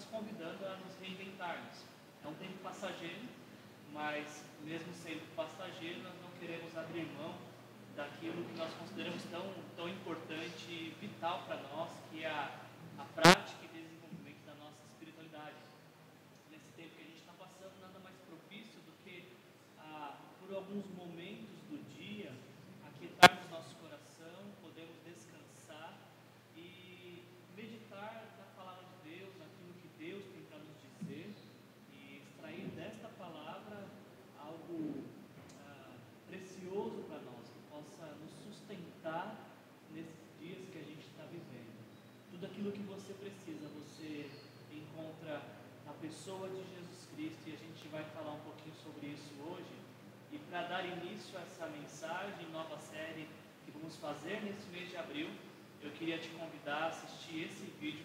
nos convidando a nos reinventarmos. É um tempo passageiro, mas mesmo sendo passageiro, nós não queremos abrir mão daquilo que nós consideramos tão, tão importante e vital para nós, que é a, a prática e desenvolvimento da nossa espiritualidade. Nesse tempo que a gente está passando, nada mais propício do que, ah, por alguns momentos do dia, aquietarmos nosso coração, podemos descansar e meditar na palavra de Deus, naquilo que Deus tem para nos dizer e extrair desta palavra algo ah, precioso para nós, que possa nos sustentar nesses dias que a gente está vivendo. Tudo aquilo que você precisa, você encontra na pessoa de Jesus Cristo e a gente vai falar um pouquinho sobre isso hoje. E para dar início a essa mensagem, nova série que vamos fazer nesse mês de abril, eu queria te convidar a assistir esse vídeo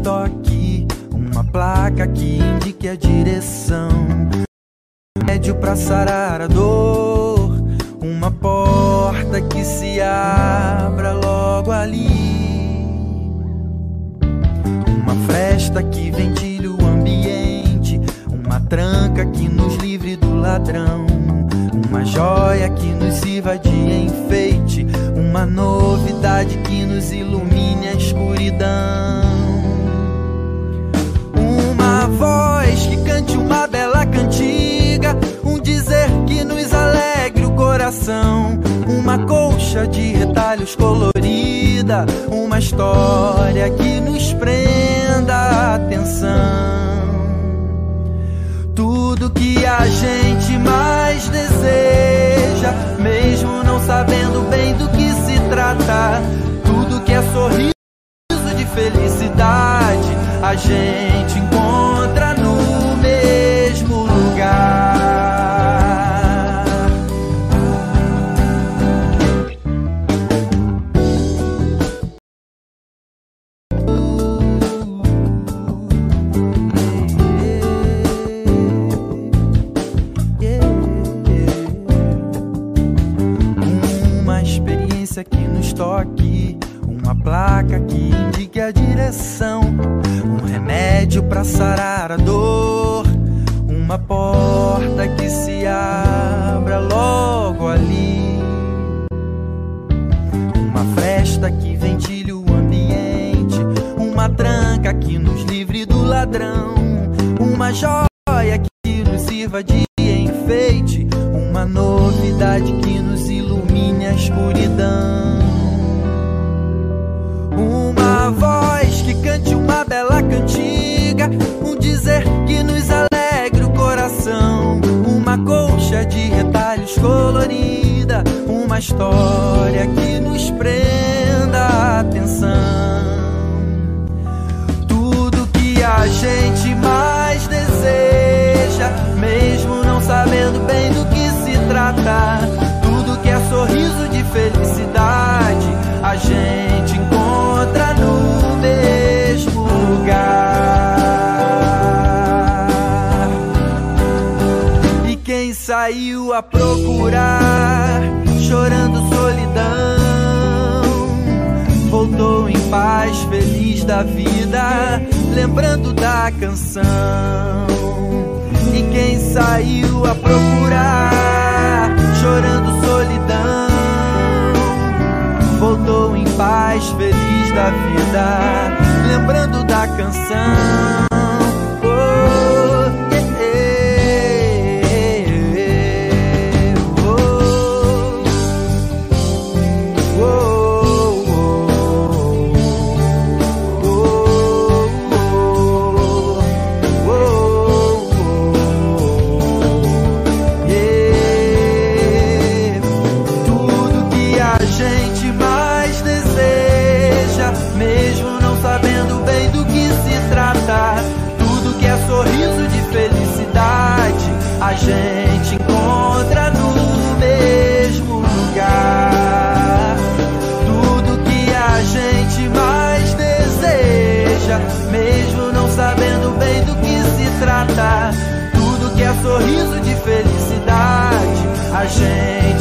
que nos toque, uma placa que indique a direção. Médio pra sarar a dor, uma porta que se abra logo ali. Uma fresta que ventile o ambiente, uma tranca que nos livre do ladrão. Uma joia que nos sirva de enfeite, uma novidade que nos ilumine a escuridão. Voz que cante uma bela cantiga, um dizer que nos alegre o coração. Uma colcha de retalhos colorida, uma história que nos prenda a atenção. Tudo que a gente mais deseja, mesmo não sabendo bem do que se trata. Tudo que é sorriso de felicidade, a gente encontra placa que indique a direção, um remédio para sarar a dor, uma porta que se abra logo ali, uma fresta que ventile o ambiente, uma tranca que nos livre do ladrão, uma joia que nos sirva de enfeite, uma novidade que nos ilumine a escuridão. História que nos prenda a atenção. Tudo que a gente mais deseja, mesmo não sabendo bem do que se trata. Tudo que é sorriso de felicidade, a gente encontra no mesmo lugar. E quem saiu a procurar, chorando solidão, voltou em paz, feliz da vida, lembrando da canção. E quem saiu a procurar, chorando solidão, voltou em paz, feliz da vida, lembrando da canção. Oh, sorriso de felicidade. A gente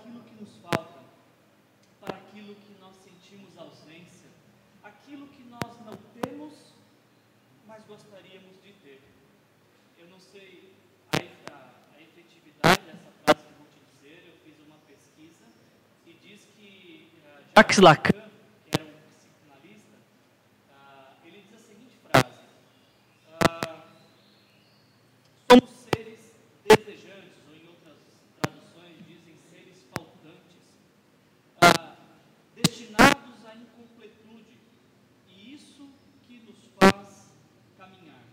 aquilo que nos falta para aquilo que nós sentimos ausência, aquilo que nós não temos, mas gostaríamos de ter. Eu não sei a, a- efetividade dessa frase que eu vou te dizer, eu fiz uma pesquisa e diz que Lacan, que era um psicanalista, ah, ele diz a seguinte frase: ah, Somos seres desejantes, ou em outras traduções dizem seres faltantes ah, destinados à incompletude, e isso que nos faz caminhar.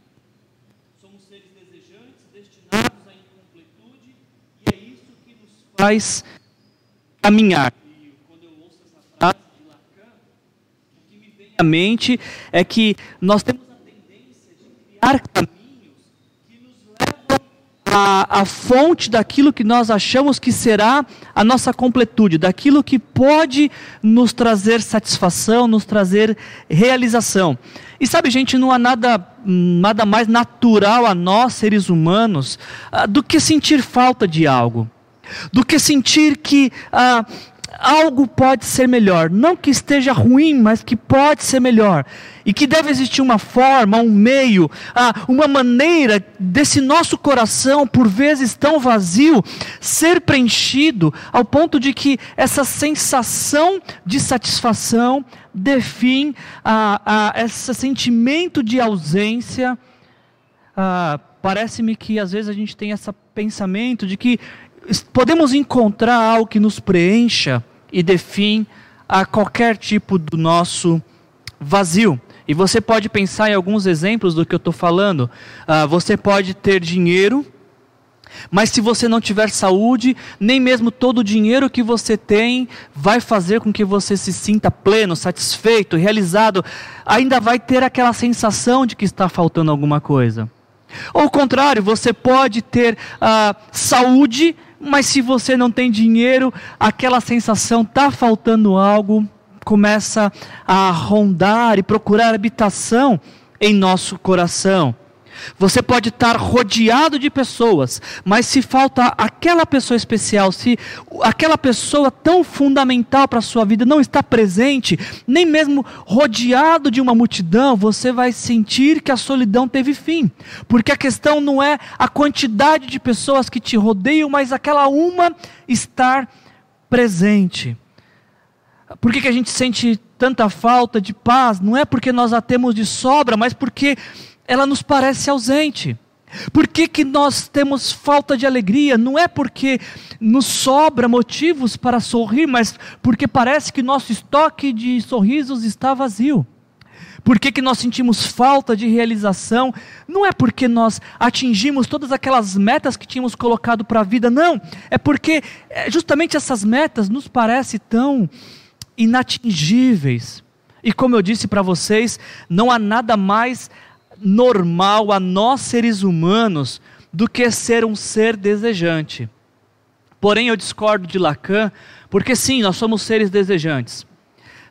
Somos seres desejantes, destinados à incompletude, e é isso que nos faz caminhar. E quando eu ouço essa frase de Lacan, o que me vem à mente é que nós temos a tendência de criar caminhos à, à fonte daquilo que nós achamos que será a nossa completude, daquilo que pode nos trazer satisfação, nos trazer realização. E sabe, gente, não há nada, nada mais natural a nós, seres humanos, ah, do que sentir falta de algo do que sentir que ah, algo pode ser melhor. Não que esteja ruim, mas que pode ser melhor. E que deve existir uma forma, um meio, uma maneira desse nosso coração, por vezes tão vazio, ser preenchido ao ponto de que essa sensação de satisfação dê fim a, a esse sentimento de ausência. Ah, Parece-me que às vezes a gente tem esse pensamento de que podemos encontrar algo que nos preencha e dê fim a qualquer tipo do nosso vazio. E você pode pensar em alguns exemplos do que eu estou falando. Ah, você pode ter dinheiro, mas se você não tiver saúde, nem mesmo todo o dinheiro que você tem vai fazer com que você se sinta pleno, satisfeito, realizado. Ainda vai ter aquela sensação de que está faltando alguma coisa. Ou ao contrário, você pode ter ah, saúde, mas se você não tem dinheiro, aquela sensação está faltando algo, começa a rondar e procurar habitação em nosso coração. Você pode estar rodeado de pessoas, mas se falta aquela pessoa especial, se aquela pessoa tão fundamental para a sua vida não está presente, nem mesmo rodeado de uma multidão, você vai sentir que a solidão teve fim. Porque a questão não é a quantidade de pessoas que te rodeiam, mas aquela uma estar presente. Por que, que a gente sente tanta falta de paz? Não é porque nós a temos de sobra, mas porque ela nos parece ausente. Por que, que nós temos falta de alegria? Não é porque nos sobra motivos para sorrir, mas porque parece que nosso estoque de sorrisos está vazio. Por que, que nós sentimos falta de realização? Não é porque nós atingimos todas aquelas metas que tínhamos colocado para a vida, não. É porque é, justamente essas metas nos parecem tão inatingíveis. E como eu disse para vocês, não há nada mais normal a nós seres humanos do que ser um ser desejante. Porém, eu discordo de Lacan, porque sim, nós somos seres desejantes.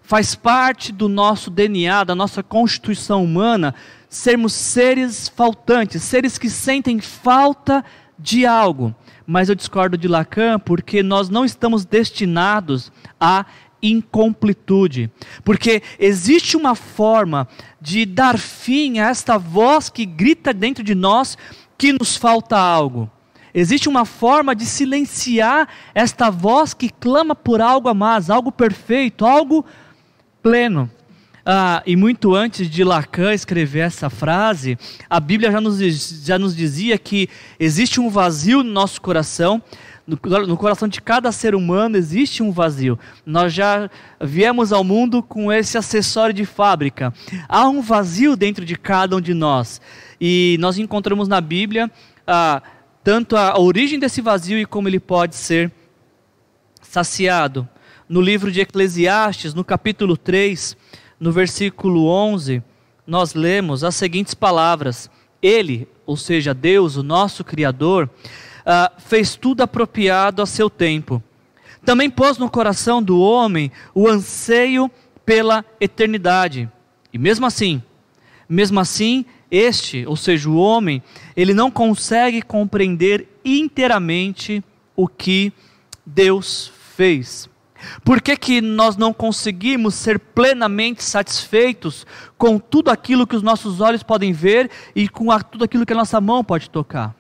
Faz parte do nosso DNA, da nossa constituição humana, sermos seres faltantes, seres que sentem falta de algo. mas eu discordo de Lacan porque nós não estamos destinados à incompletude. Porque existe uma forma de dar fim a esta voz que grita dentro de nós que nos falta algo. Existe uma forma de silenciar esta voz que clama por algo a mais, algo perfeito, algo pleno. Ah, e muito antes de Lacan escrever essa frase, a Bíblia já nos, já nos dizia que existe um vazio no nosso coração, no, coração de cada ser humano existe um vazio. Nós já viemos ao mundo com esse acessório de fábrica. Há um vazio dentro de cada um de nós. E nós encontramos na Bíblia ah, tanto a origem desse vazio e como ele pode ser saciado. No livro de Eclesiastes, no capítulo 3, no versículo 11, nós lemos as seguintes palavras: Ele, ou seja, Deus, o nosso Criador, uh, fez tudo apropriado a seu tempo. Também pôs no coração do homem o anseio pela eternidade. E mesmo assim, mesmo assim, este, ou seja, o homem, ele não consegue compreender inteiramente o que Deus fez. Por que, que nós não conseguimos ser plenamente satisfeitos com tudo aquilo que os nossos olhos podem ver e com tudo aquilo que a nossa mão pode tocar?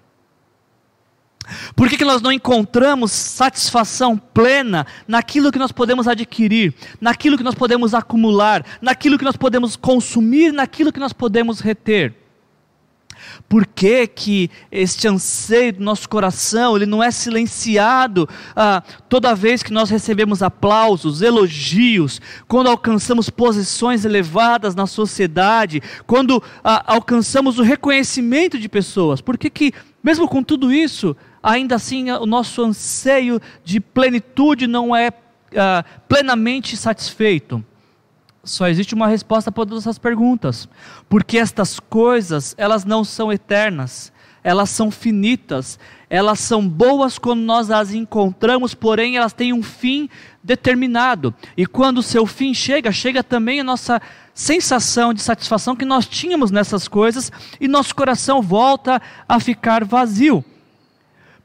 Por que, que nós não encontramos satisfação plena naquilo que nós podemos adquirir, naquilo que nós podemos acumular, naquilo que nós podemos consumir, naquilo que nós podemos reter? Por que, que este anseio do nosso coração ele não é silenciado ah, toda vez que nós recebemos aplausos, elogios, quando alcançamos posições elevadas na sociedade, quando ah, alcançamos o reconhecimento de pessoas? Por que, que, mesmo com tudo isso, ainda assim o nosso anseio de plenitude não é ah, plenamente satisfeito? Só existe uma resposta para todas essas perguntas. Porque estas coisas, elas não são eternas, elas são finitas, elas são boas quando nós as encontramos, porém elas têm um fim determinado. E quando o seu fim chega, chega também a nossa sensação de satisfação que nós tínhamos nessas coisas e nosso coração volta a ficar vazio.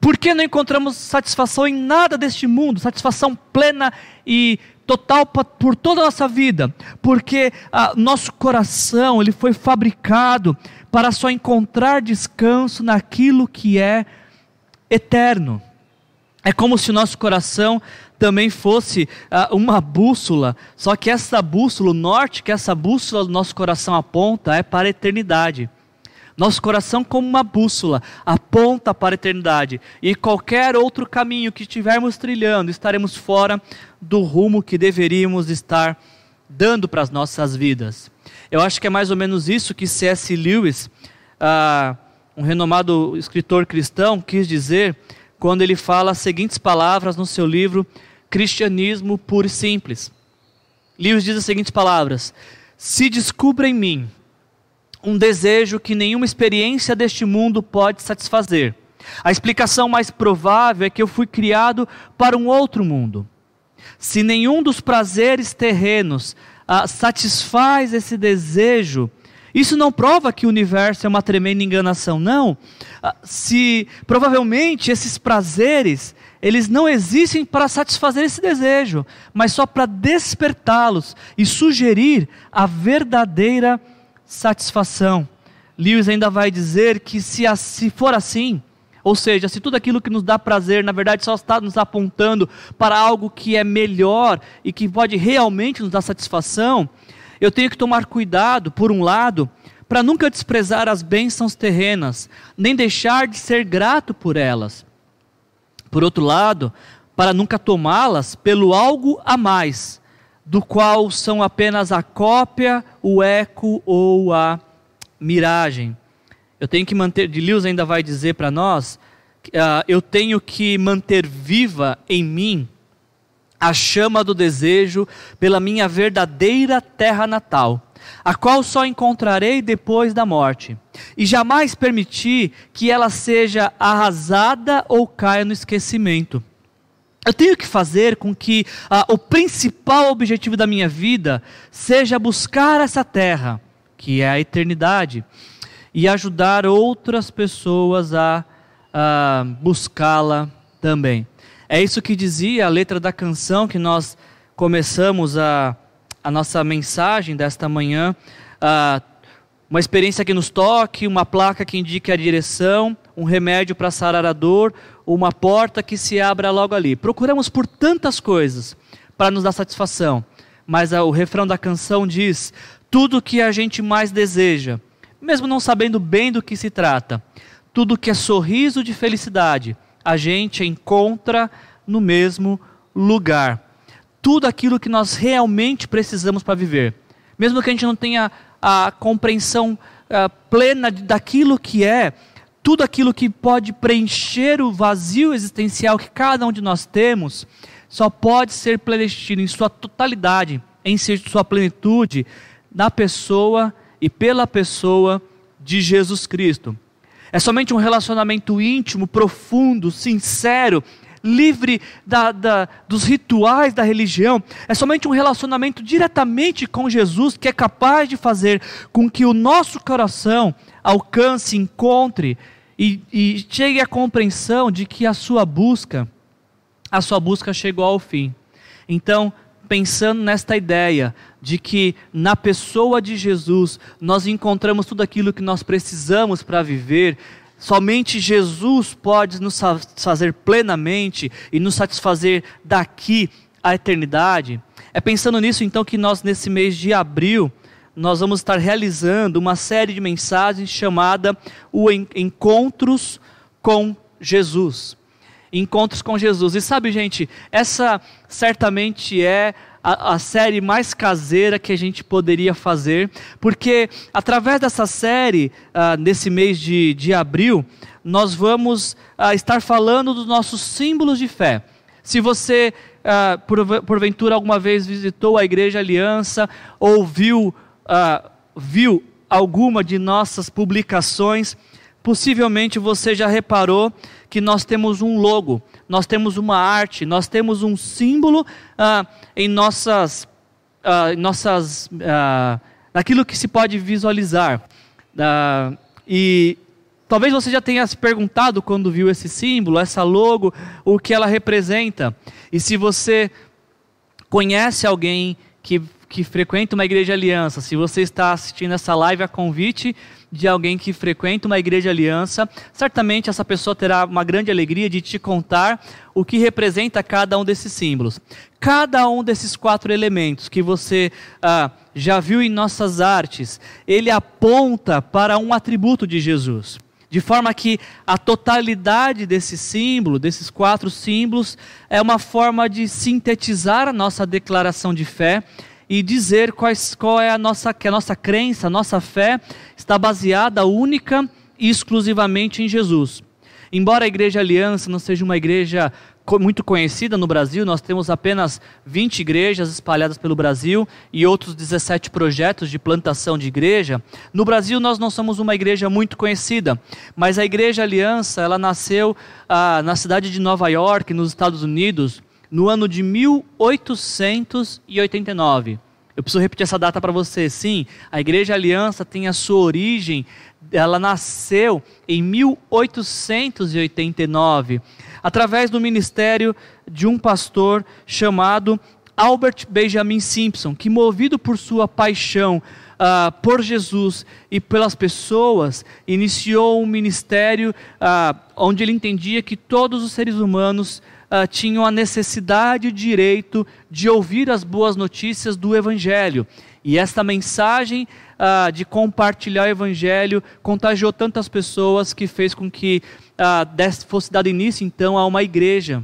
Por que não encontramos satisfação em nada deste mundo, satisfação plena e total por toda a nossa vida, porque ah, nosso coração ele foi fabricado para só encontrar descanso naquilo que é eterno. É como se o nosso coração também fosse ah, uma bússola, só que essa bússola, o norte que essa bússola do nosso coração aponta é para a eternidade. Nosso coração, como uma bússola, aponta para a eternidade. E qualquer outro caminho que estivermos trilhando, estaremos fora do rumo que deveríamos estar dando para as nossas vidas. Eu acho que é mais ou menos isso que C.S. Lewis, ah, um renomado escritor cristão, quis dizer quando ele fala as seguintes palavras no seu livro Cristianismo Puro e Simples. Lewis diz as seguintes palavras: Se descubra em mim um desejo que nenhuma experiência deste mundo pode satisfazer. A explicação mais provável é que eu fui criado para um outro mundo. Se nenhum dos prazeres terrenos ah, satisfaz esse desejo, isso não prova que o universo é uma tremenda enganação, não. Ah, se provavelmente esses prazeres, eles não existem para satisfazer esse desejo, mas só para despertá-los e sugerir a verdadeira satisfação. Lewis ainda vai dizer que se, se for assim, ou seja, se tudo aquilo que nos dá prazer, na verdade, só está nos apontando para algo que é melhor e que pode realmente nos dar satisfação, eu tenho que tomar cuidado, por um lado, para nunca desprezar as bênçãos terrenas, nem deixar de ser grato por elas. Por outro lado, para nunca tomá-las pelo algo a mais, do qual são apenas a cópia, o eco ou a miragem. Eu tenho que manter, de Lewis ainda vai dizer para nós, uh, eu tenho que manter viva em mim a chama do desejo pela minha verdadeira terra natal, a qual só encontrarei depois da morte, e jamais permitir que ela seja arrasada ou caia no esquecimento. Eu tenho que fazer com que ah, o principal objetivo da minha vida seja buscar essa terra, que é a eternidade, e ajudar outras pessoas a uh, buscá-la também. É isso que dizia a letra da canção que nós começamos a, a nossa mensagem desta manhã. Uh, uma experiência que nos toque, uma placa que indique a direção, um remédio para sarar a dor, uma porta que se abra logo ali. Procuramos por tantas coisas para nos dar satisfação, mas o refrão da canção diz: tudo que a gente mais deseja, mesmo não sabendo bem do que se trata, tudo que é sorriso de felicidade, a gente encontra no mesmo lugar. Tudo aquilo que nós realmente precisamos para viver. Mesmo que a gente não tenha a compreensão plena daquilo que é, tudo aquilo que pode preencher o vazio existencial que cada um de nós temos, só pode ser preenchido em sua totalidade, em sua plenitude, na pessoa e pela pessoa de Jesus Cristo. É somente um relacionamento íntimo, profundo, sincero, livre da, da, dos rituais da religião. É somente um relacionamento diretamente com Jesus que é capaz de fazer com que o nosso coração alcance, encontre e, e chegue à compreensão de que a sua busca, a sua busca chegou ao fim. Então, pensando nesta ideia de que na pessoa de Jesus nós encontramos tudo aquilo que nós precisamos para viver, Somente Jesus pode nos satisfazer plenamente e nos satisfazer daqui à eternidade. É pensando nisso então que nós nesse mês de abril nós vamos estar realizando uma série de mensagens chamada o Encontros com Jesus. Encontros com Jesus. E sabe, gente, essa certamente é a, a, série mais caseira que a gente poderia fazer, porque através dessa série, uh, nesse mês de, de abril, nós vamos uh, estar falando dos nossos símbolos de fé. Se você, uh, por, porventura, alguma vez visitou a Igreja Aliança ou viu, viu alguma de nossas publicações, possivelmente você já reparou que nós temos um logo nós temos uma arte, nós temos um símbolo ah, em nossas, ah, nossas ah, naquilo que se pode visualizar. Ah, e talvez você já tenha se perguntado quando viu esse símbolo, essa logo, o que ela representa. E se você conhece alguém que, que frequenta uma igreja aliança, se você está assistindo essa live a convite de alguém que frequenta uma igreja aliança, certamente essa pessoa terá uma grande alegria de te contar o que representa cada um desses símbolos. Cada um desses quatro elementos que você ah, já viu em nossas artes, ele aponta para um atributo de Jesus. De forma que a totalidade desse símbolo, desses quatro símbolos, é uma forma de sintetizar a nossa declaração de fé e dizer quais, qual é a nossa, que a nossa crença, a nossa fé está baseada única e exclusivamente em Jesus. Embora a Igreja Aliança não seja uma igreja muito conhecida no Brasil, nós temos apenas 20 igrejas espalhadas pelo Brasil e outros 17 projetos de plantação de igreja. No Brasil nós não somos uma igreja muito conhecida, mas a Igreja Aliança, ela nasceu ah, na cidade de Nova York, nos Estados Unidos, no ano de 1889. Eu preciso repetir essa data para você. Sim, a Igreja Aliança tem a sua origem, ela nasceu em 1889, através do ministério de um pastor chamado Albert Benjamin Simpson, que movido por sua paixão uh, por Jesus e pelas pessoas, iniciou um ministério uh, onde ele entendia que todos os seres humanos uh, tinham a necessidade e direito de ouvir as boas notícias do Evangelho. E esta mensagem uh, de compartilhar o Evangelho contagiou tantas pessoas que fez com que uh, fosse dado início então a uma igreja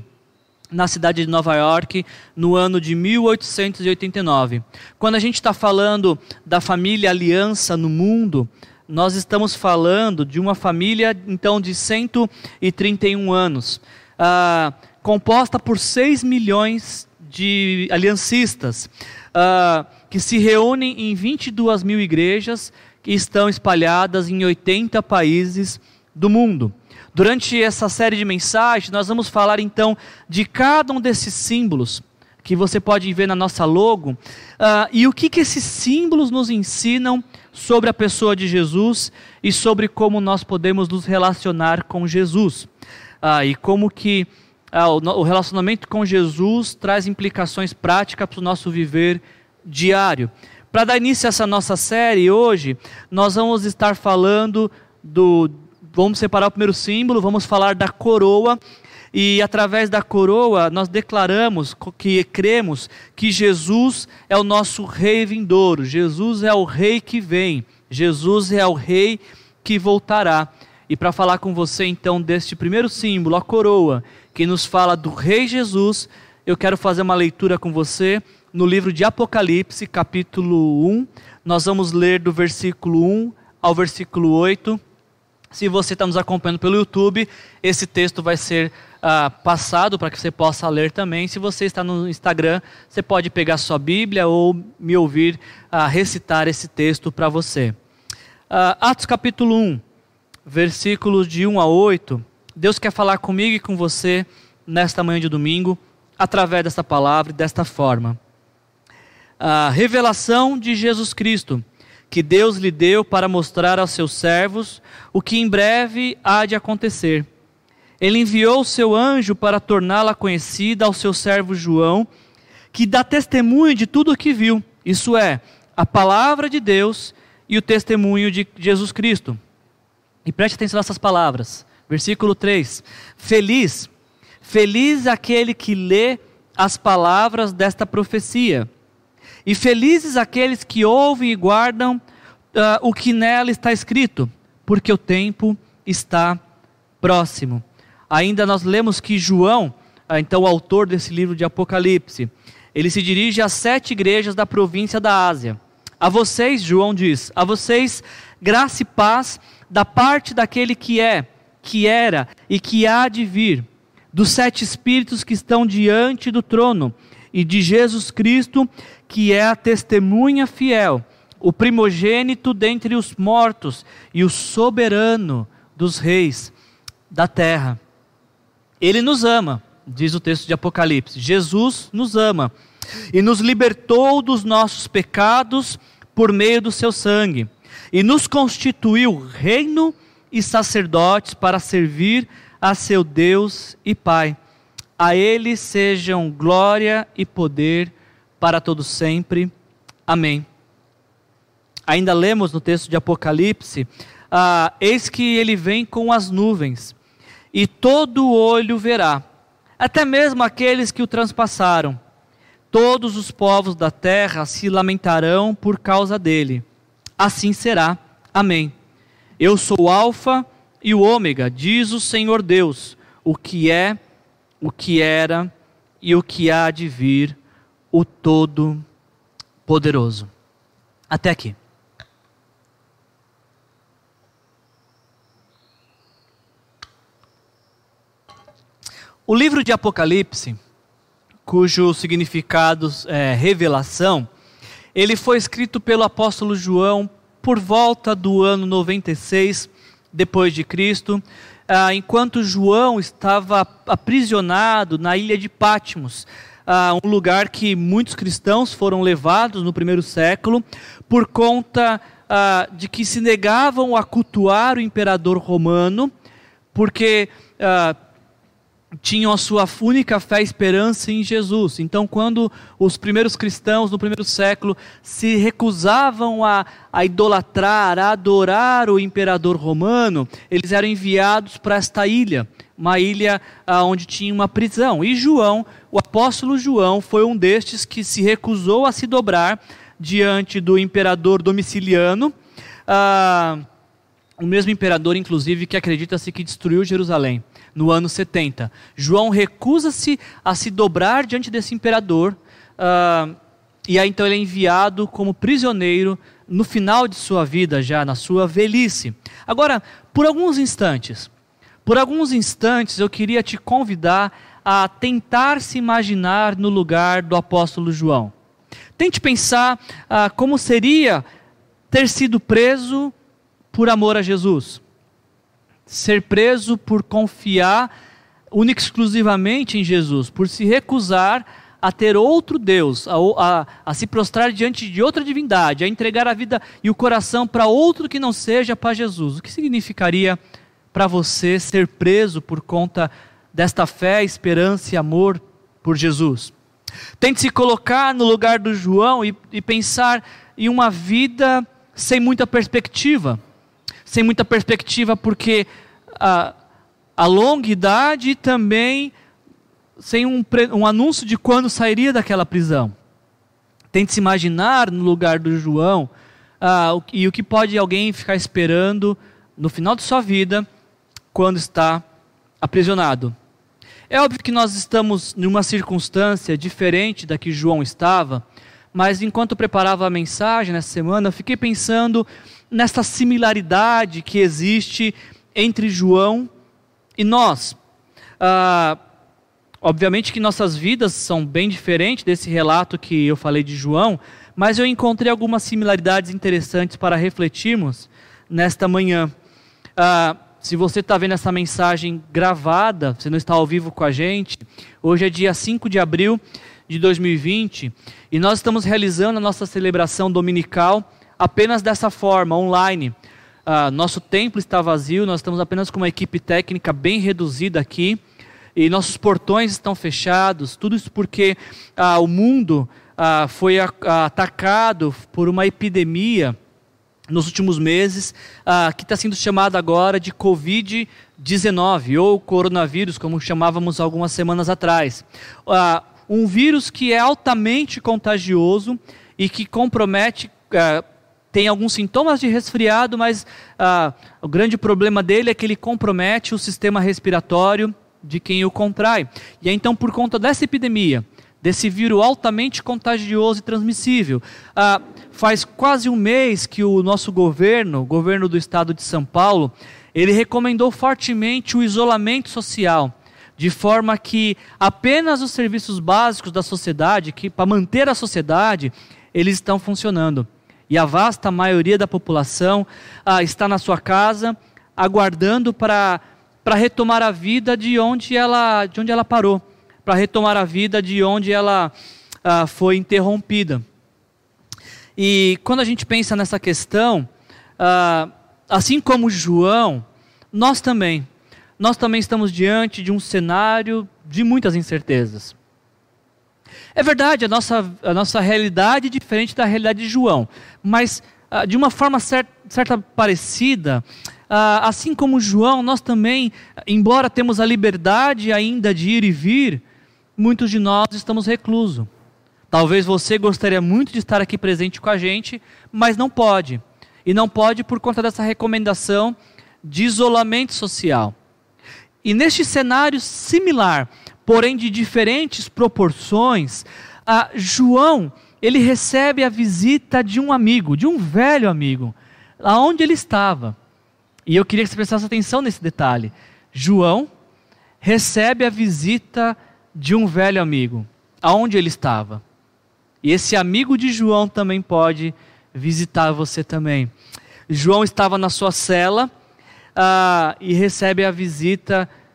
na cidade de Nova York no ano de 1889. Quando a gente está falando da família Aliança no mundo, nós estamos falando de uma família então de 131 anos. Uh, composta por 6 milhões de aliancistas, uh, que se reúnem em 22 mil igrejas que estão espalhadas em 80 países do mundo. Durante essa série de mensagens, nós vamos falar então de cada um desses símbolos que você pode ver na nossa logo uh, e o que, que esses símbolos nos ensinam sobre a pessoa de Jesus e sobre como nós podemos nos relacionar com Jesus. Ah, e como que ah, o relacionamento com Jesus traz implicações práticas para o nosso viver diário. Para dar início a essa nossa série hoje, nós vamos estar falando do. Vamos separar o primeiro símbolo, vamos falar da coroa e através da coroa nós declaramos que cremos que Jesus é o nosso rei vindouro, Jesus é o rei que vem, Jesus é o rei que voltará. E para falar com você então deste primeiro símbolo, a coroa, que nos fala do rei Jesus, eu quero fazer uma leitura com você no livro de Apocalipse, capítulo 1. Nós vamos ler do versículo 1 ao versículo 8. Se você está nos acompanhando pelo YouTube, esse texto vai ser uh, passado para que você possa ler também. Se você está no Instagram, você pode pegar sua Bíblia ou me ouvir uh, recitar esse texto para você. Uh, Atos capítulo 1, versículos de 1 a 8. Deus quer falar comigo e com você nesta manhã de domingo, através desta palavra e desta forma. A revelação de Jesus Cristo, que Deus lhe deu para mostrar aos seus servos o que em breve há de acontecer ele enviou o seu anjo para torná-la conhecida ao seu servo João, que dá testemunho de tudo o que viu, isso é, a palavra de Deus e o testemunho de Jesus Cristo. E preste atenção nessas palavras. Versículo 3: Feliz, feliz aquele que lê as palavras desta profecia, e felizes aqueles que ouvem e guardam uh, o que nela está escrito, porque o tempo está próximo. Ainda nós lemos que João, ah, então o autor desse livro de Apocalipse, ele se dirige às sete igrejas da província da Ásia. A vocês, João diz, a vocês graça e paz da parte daquele que é, que era e que há de vir, dos sete espíritos que estão diante do trono e de Jesus Cristo, que é a testemunha fiel, o primogênito dentre os mortos e o soberano dos reis da terra. Ele nos ama, diz o texto de Apocalipse. Jesus nos ama e nos libertou dos nossos pecados por meio do seu sangue e nos constituiu reino e sacerdotes para servir a seu Deus e Pai. A ele sejam glória e poder para todos sempre. Amém. Ainda lemos no texto de Apocalipse: ah, Eis que ele vem com as nuvens, e todo olho verá, até mesmo aqueles que o transpassaram. Todos os povos da terra se lamentarão por causa dele. Assim será. Amém. Eu sou o Alfa e o Ômega, diz o Senhor Deus, o que é, o que era e o que há de vir, o Todo-Poderoso. Até aqui. O livro de Apocalipse, cujo significado é revelação, ele foi escrito pelo apóstolo João por volta do ano 96 depois de Cristo, ah, enquanto João estava aprisionado na ilha de Patmos, ah, um lugar que muitos cristãos foram levados no primeiro século por conta ah, de que se negavam a cultuar o imperador romano, porque tinham a sua única fé e esperança em Jesus. Então, quando os primeiros cristãos no primeiro século se recusavam a, a idolatrar, a adorar o imperador romano, eles eram enviados para esta ilha, uma ilha ah, onde tinha uma prisão. E João, o apóstolo João, foi um destes que se recusou a se dobrar diante do imperador Domiciliano. Ah, o mesmo imperador, inclusive, que acredita-se que destruiu Jerusalém no ano 70. João recusa-se a se dobrar diante desse imperador, uh, e aí então ele é enviado como prisioneiro no final de sua vida, já na sua velhice. Agora, por alguns instantes, por alguns instantes eu queria te convidar a tentar se imaginar no lugar do apóstolo João. Tente pensar uh, como seria ter sido preso por amor a Jesus ser preso por confiar única exclusivamente em Jesus, por se recusar a ter outro Deus, a, a, a, se prostrar diante de outra divindade, a entregar a vida e o coração para outro que não seja para Jesus. O que significaria para você ser preso por conta desta fé, esperança e amor por Jesus? Tente se colocar no lugar do João e, e pensar em uma vida sem muita perspectiva. Sem muita perspectiva, porque a, a longa idade também sem um, um anúncio de quando sairia daquela prisão. Tente se imaginar no lugar do João ah, e o que pode alguém ficar esperando no final de sua vida quando está aprisionado. É óbvio que nós estamos numa circunstância diferente da que João estava, mas enquanto preparava a mensagem nessa semana, eu fiquei pensando nessa similaridade que existe entre João e nós. Ah, Obviamente que nossas vidas são bem diferentes desse relato que eu falei de João, mas eu encontrei algumas similaridades interessantes para refletirmos nesta manhã. Ah, se você está vendo essa mensagem gravada, você não está ao vivo com a gente, hoje é dia 5 de abril de 2020 e nós estamos realizando a nossa celebração dominical apenas dessa forma, online. Ah, nosso templo está vazio, nós estamos apenas com uma equipe técnica bem reduzida aqui e nossos portões estão fechados, tudo isso porque ah, o mundo ah, foi a, a, atacado por uma epidemia nos últimos meses, ah, que está sendo chamada agora de Covid-19, ou coronavírus, como chamávamos algumas semanas atrás. Ah, um vírus que é altamente contagioso e que compromete ah, tem alguns sintomas de resfriado, mas ah, o grande problema dele é que ele compromete o sistema respiratório de quem o contrai. E é então por conta dessa epidemia, desse vírus altamente contagioso e transmissível, ah, faz quase um mês que o nosso governo, o governo do estado de São Paulo, ele recomendou fortemente o isolamento social, de forma que apenas os serviços básicos da sociedade, que para manter a sociedade, eles estão funcionando. E a vasta maioria da população ah, está na sua casa, aguardando para retomar a vida de onde ela, de onde ela parou, para retomar a vida de onde ela ah, foi interrompida. E quando a gente pensa nessa questão, ah, assim como João, nós também, nós também estamos diante de um cenário de muitas incertezas. É verdade, a nossa, a nossa realidade é diferente da realidade de João, mas ah, de uma forma certa, certa parecida, ah, assim como João, nós também, embora temos a liberdade ainda de ir e vir, muitos de nós estamos reclusos. Talvez você gostaria muito de estar aqui presente com a gente, mas não pode. E não pode por conta dessa recomendação de isolamento social. E neste cenário similar, porém de diferentes proporções, João, ele recebe a visita de um amigo, de um velho amigo, aonde ele estava. E eu queria que você prestasse atenção nesse detalhe. João recebe a visita de um velho amigo, aonde ele estava. E esse amigo de João também pode visitar você também. João estava na sua cela ah, e recebe a visita de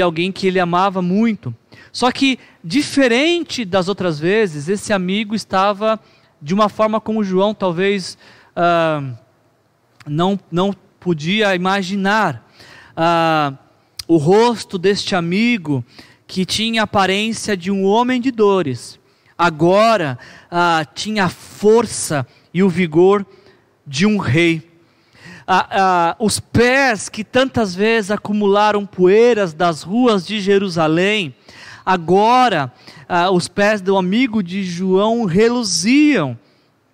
alguém que ele amava muito. Só que, diferente das outras vezes, esse amigo estava de uma forma como João talvez ah, não, não podia imaginar ah, o rosto deste amigo que tinha a aparência de um homem de dores, agora ah, tinha a força e o vigor de um rei. Os pés que tantas vezes acumularam poeiras das ruas de Jerusalém, agora os pés do amigo de João reluziam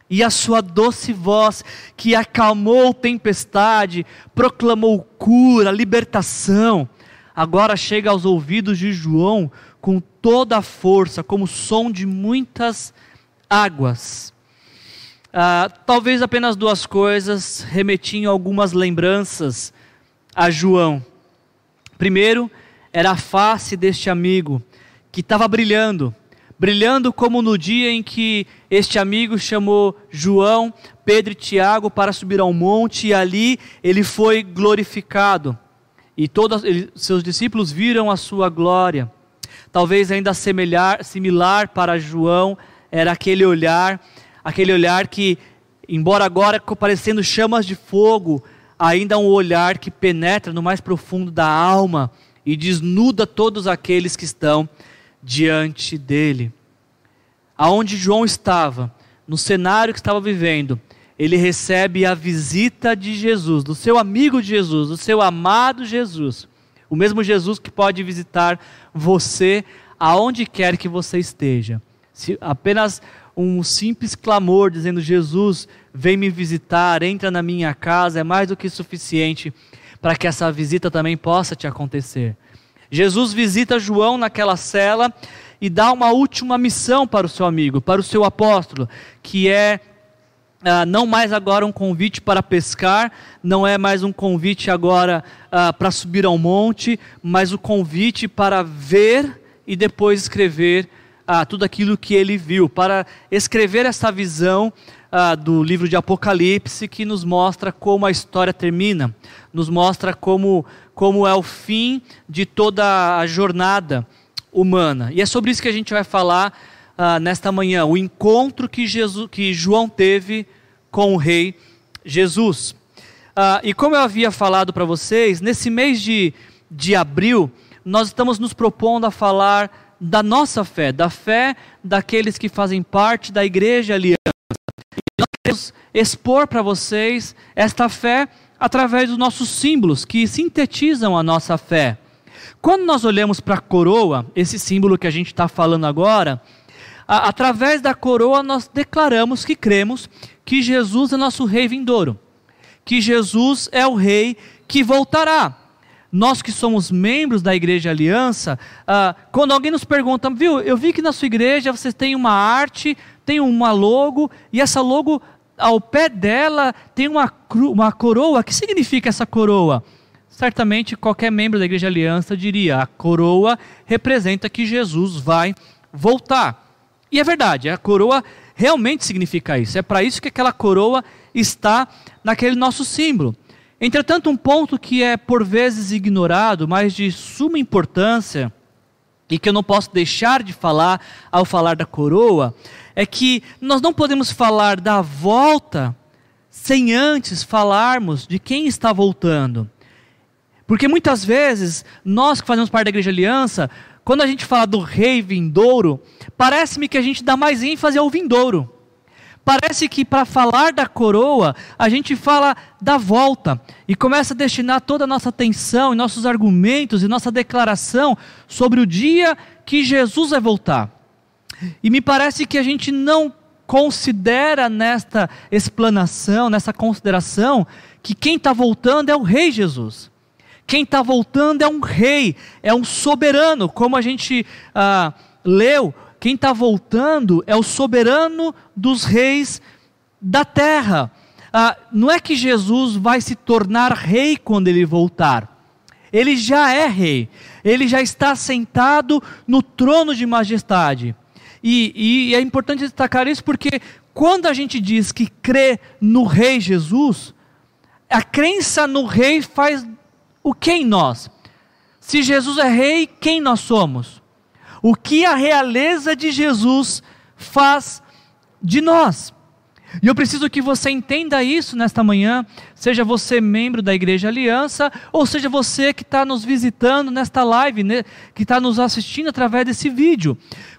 e a sua doce voz, que acalmou tempestade, proclamou cura, libertação, agora chega aos ouvidos de João com toda a força, como som de muitas águas. Ah, talvez apenas duas coisas remetiam algumas lembranças a João. Primeiro, era a face deste amigo, que estava brilhando, brilhando como no dia em que este amigo chamou João, Pedro e Tiago para subir ao monte e ali ele foi glorificado. E todos seus discípulos viram a sua glória. talvez ainda semelhar, similar para João, era aquele olhar, aquele olhar que, embora agora parecendo chamas de fogo, ainda é um olhar que penetra no mais profundo da alma e desnuda todos aqueles que estão diante dele. Aonde João estava, no cenário que estava vivendo, ele recebe a visita de Jesus, do seu amigo Jesus, do seu amado Jesus. O mesmo Jesus que pode visitar você aonde quer que você esteja. Se apenas um simples clamor dizendo: Jesus, vem me visitar, entra na minha casa, é mais do que suficiente para que essa visita também possa te acontecer. Jesus visita João naquela cela e dá uma última missão para o seu amigo, para o seu apóstolo, que é ah, não mais agora um convite para pescar, não é mais um convite agora ah, para subir ao monte, mas o convite para ver e depois escrever ah, tudo aquilo que ele viu, para escrever essa visão ah, do livro de Apocalipse que nos mostra como a história termina, nos mostra como, como é o fim de toda a jornada humana. E é sobre isso que a gente vai falar ah, nesta manhã, o encontro que, Jesus, que João teve com o rei Jesus. Ah, e como eu havia falado para vocês, nesse mês de, de abril, nós estamos nos propondo a falar da nossa fé, da fé daqueles que fazem parte da igreja aliança. E nós queremos expor para vocês esta fé através dos nossos símbolos que sintetizam a nossa fé. Quando nós olhamos para a coroa, esse símbolo que a gente está falando agora, a, através da coroa nós declaramos que cremos que Jesus é nosso rei vindouro, que Jesus é o rei que voltará. Nós que somos membros da Igreja Aliança, ah, quando alguém nos pergunta, viu, eu vi que na sua igreja você tem uma arte, tem uma logo, e essa logo, ao pé dela, tem uma, uma coroa. O que significa essa coroa? Certamente qualquer membro da Igreja Aliança diria: a coroa representa que Jesus vai voltar. E é verdade, a coroa realmente significa isso. É para isso que aquela coroa está naquele nosso símbolo. Entretanto, um ponto que é por vezes ignorado, mas de suma importância, e que eu não posso deixar de falar ao falar da coroa, é que nós não podemos falar da volta sem antes falarmos de quem está voltando. Porque muitas vezes, nós que fazemos parte da Igreja Aliança, quando a gente fala do rei vindouro, parece-me que a gente dá mais ênfase ao vindouro. Parece que para falar da coroa, a gente fala da volta e começa a destinar toda a nossa atenção e nossos argumentos e nossa declaração sobre o dia que Jesus vai voltar. E me parece que a gente não considera nesta explanação, nessa consideração, que quem está voltando é o Rei Jesus. Quem está voltando é um rei, é um soberano, como a gente ah, leu. Quem está voltando é o soberano dos reis da terra. Ah, não é que Jesus vai se tornar rei quando ele voltar. Ele já é rei. Ele já está sentado no trono de majestade. E, e é importante destacar isso porque quando a gente diz que crê no Rei Jesus, a crença no Rei faz o que em nós? Se Jesus é rei, quem nós somos? O que a realeza de Jesus faz de nós? E eu preciso que você entenda isso nesta manhã, seja você membro da Igreja Aliança, ou seja você que está nos visitando nesta live, né, que está nos assistindo através desse vídeo.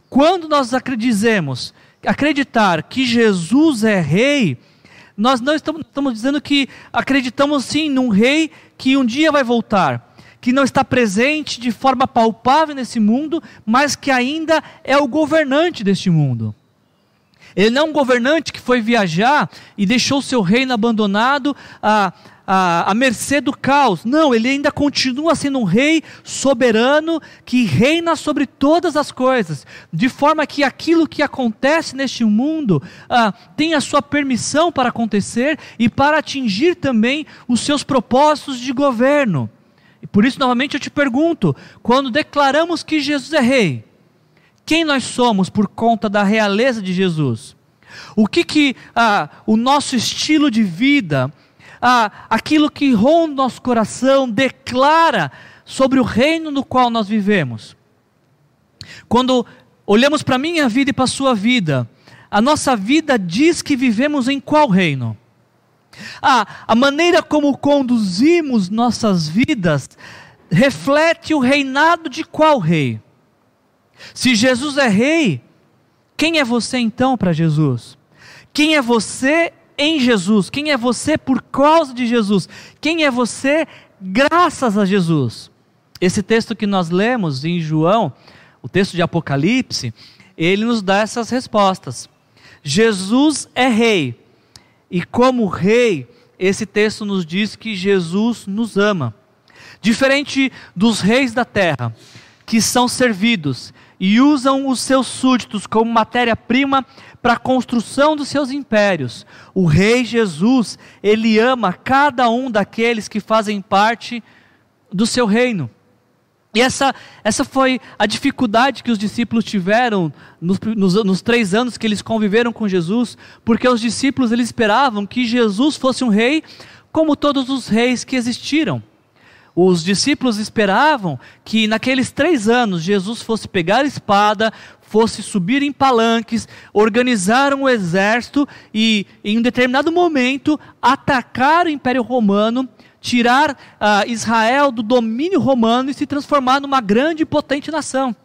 Quando nós dizemos acreditar que Jesus é Rei, nós não estamos, estamos dizendo que acreditamos sim num Rei que um dia vai voltar, que não está presente de forma palpável nesse mundo, mas que ainda é o governante deste mundo. Ele não é um governante que foi viajar e deixou seu reino abandonado a, a, a mercê do caos. Não, ele ainda continua sendo um rei soberano que reina sobre todas as coisas, de forma que aquilo que acontece neste mundo ah, tem a sua permissão para acontecer e para atingir também os seus propósitos de governo. E por isso, novamente, eu te pergunto: quando declaramos que Jesus é rei, quem nós somos por conta da realeza de Jesus? O que, que ah, o nosso estilo de vida, ah, aquilo que ronda nosso coração, declara sobre o reino no qual nós vivemos? Quando olhamos para a minha vida e para a sua vida, a nossa vida diz que vivemos em qual reino? Ah, a maneira como conduzimos nossas vidas reflete o reinado de qual rei? Se Jesus é rei, quem é você então para Jesus? Quem é você em Jesus? Quem é você por causa de Jesus? Quem é você graças a Jesus? Esse texto que nós lemos em João, o texto de Apocalipse, ele nos dá essas respostas. Jesus é rei. E como rei, esse texto nos diz que Jesus nos ama. Diferente dos reis da terra, que são servidos e usam os seus súditos como matéria-prima para a construção dos seus impérios. O rei Jesus, ele ama cada um daqueles que fazem parte do seu reino. E essa, essa foi a dificuldade que os discípulos tiveram nos, nos, nos, três anos que eles conviveram com Jesus, porque os discípulos eles esperavam que Jesus fosse um rei como todos os reis que existiram. Os discípulos esperavam que naqueles três anos Jesus fosse pegar a espada, fosse subir em palanques, organizar um exército e, em um determinado momento, atacar o Império Romano, tirar uh, Israel do domínio romano e se transformar numa grande e potente nação.